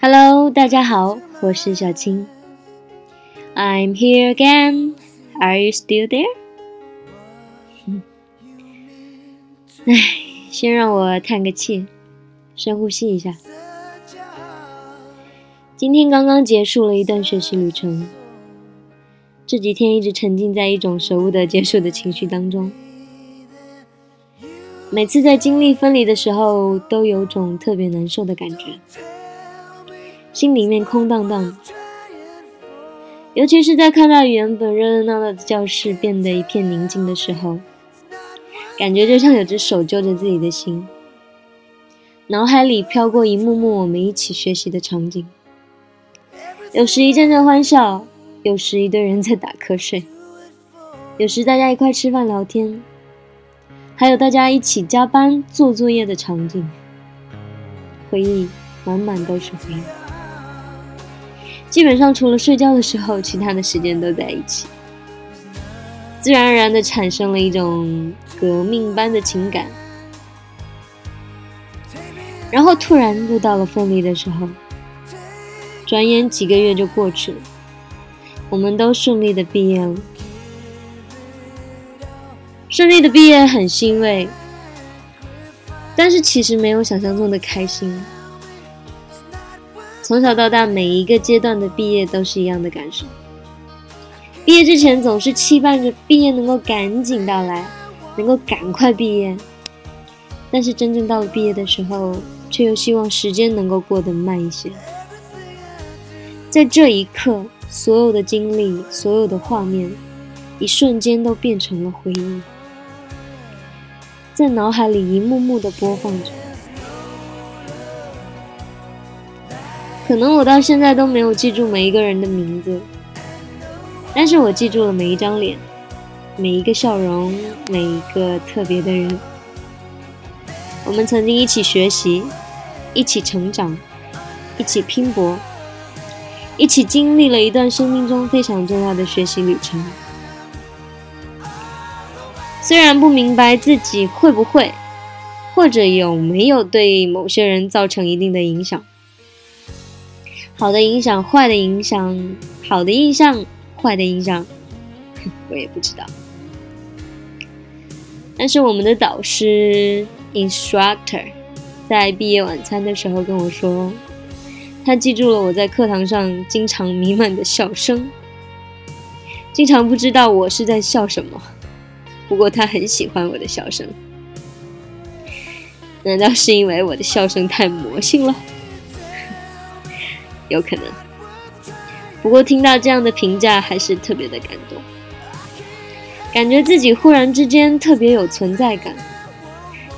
Hello，大家好，我是小青。I'm here again. Are you still there? 唉，先让我叹个气，深呼吸一下。今天刚刚结束了一段学习旅程，这几天一直沉浸在一种舍不得结束的情绪当中。每次在经历分离的时候，都有种特别难受的感觉。心里面空荡荡，尤其是在看到原本热热闹闹的教室变得一片宁静的时候，感觉就像有只手揪着自己的心，脑海里飘过一幕幕我们一起学习的场景，有时一阵阵欢笑，有时一堆人在打瞌睡，有时大家一块吃饭聊天，还有大家一起加班做作业的场景，回忆满满都是回忆。基本上除了睡觉的时候，其他的时间都在一起，自然而然的产生了一种革命般的情感。然后突然又到了分离的时候，转眼几个月就过去了，我们都顺利的毕业了，顺利的毕业很欣慰，但是其实没有想象中的开心。从小到大，每一个阶段的毕业都是一样的感受。毕业之前总是期盼着毕业能够赶紧到来，能够赶快毕业。但是真正到了毕业的时候，却又希望时间能够过得慢一些。在这一刻，所有的经历，所有的画面，一瞬间都变成了回忆，在脑海里一幕幕的播放着。可能我到现在都没有记住每一个人的名字，但是我记住了每一张脸，每一个笑容，每一个特别的人。我们曾经一起学习，一起成长，一起拼搏，一起经历了一段生命中非常重要的学习旅程。虽然不明白自己会不会，或者有没有对某些人造成一定的影响。好的影响，坏的影响，好的印象，坏的印象，我也不知道。但是我们的导师 instructor 在毕业晚餐的时候跟我说，他记住了我在课堂上经常弥漫的笑声，经常不知道我是在笑什么，不过他很喜欢我的笑声。难道是因为我的笑声太魔性了？有可能，不过听到这样的评价还是特别的感动，感觉自己忽然之间特别有存在感，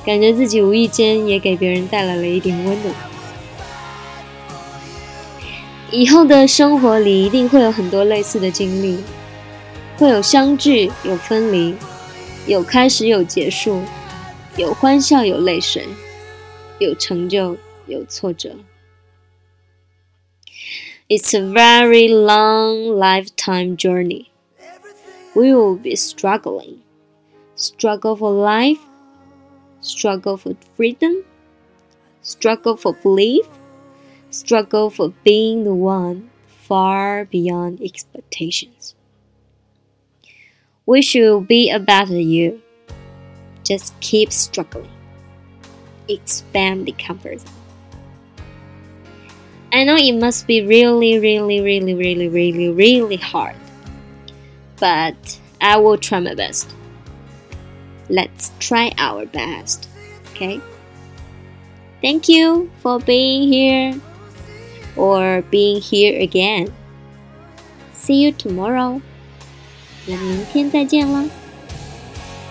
感觉自己无意间也给别人带来了一点温暖。以后的生活里一定会有很多类似的经历，会有相聚，有分离，有开始，有结束，有欢笑，有泪水，有成就，有挫折。It's a very long lifetime journey. We will be struggling. Struggle for life, struggle for freedom, struggle for belief, struggle for being the one far beyond expectations. We should be a better you. Just keep struggling. Expand the comfort zone. I know it must be really, really, really, really, really, really hard. But I will try my best. Let's try our best. Okay? Thank you for being here or being here again. See you tomorrow. 那明天再见了，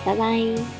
拜拜。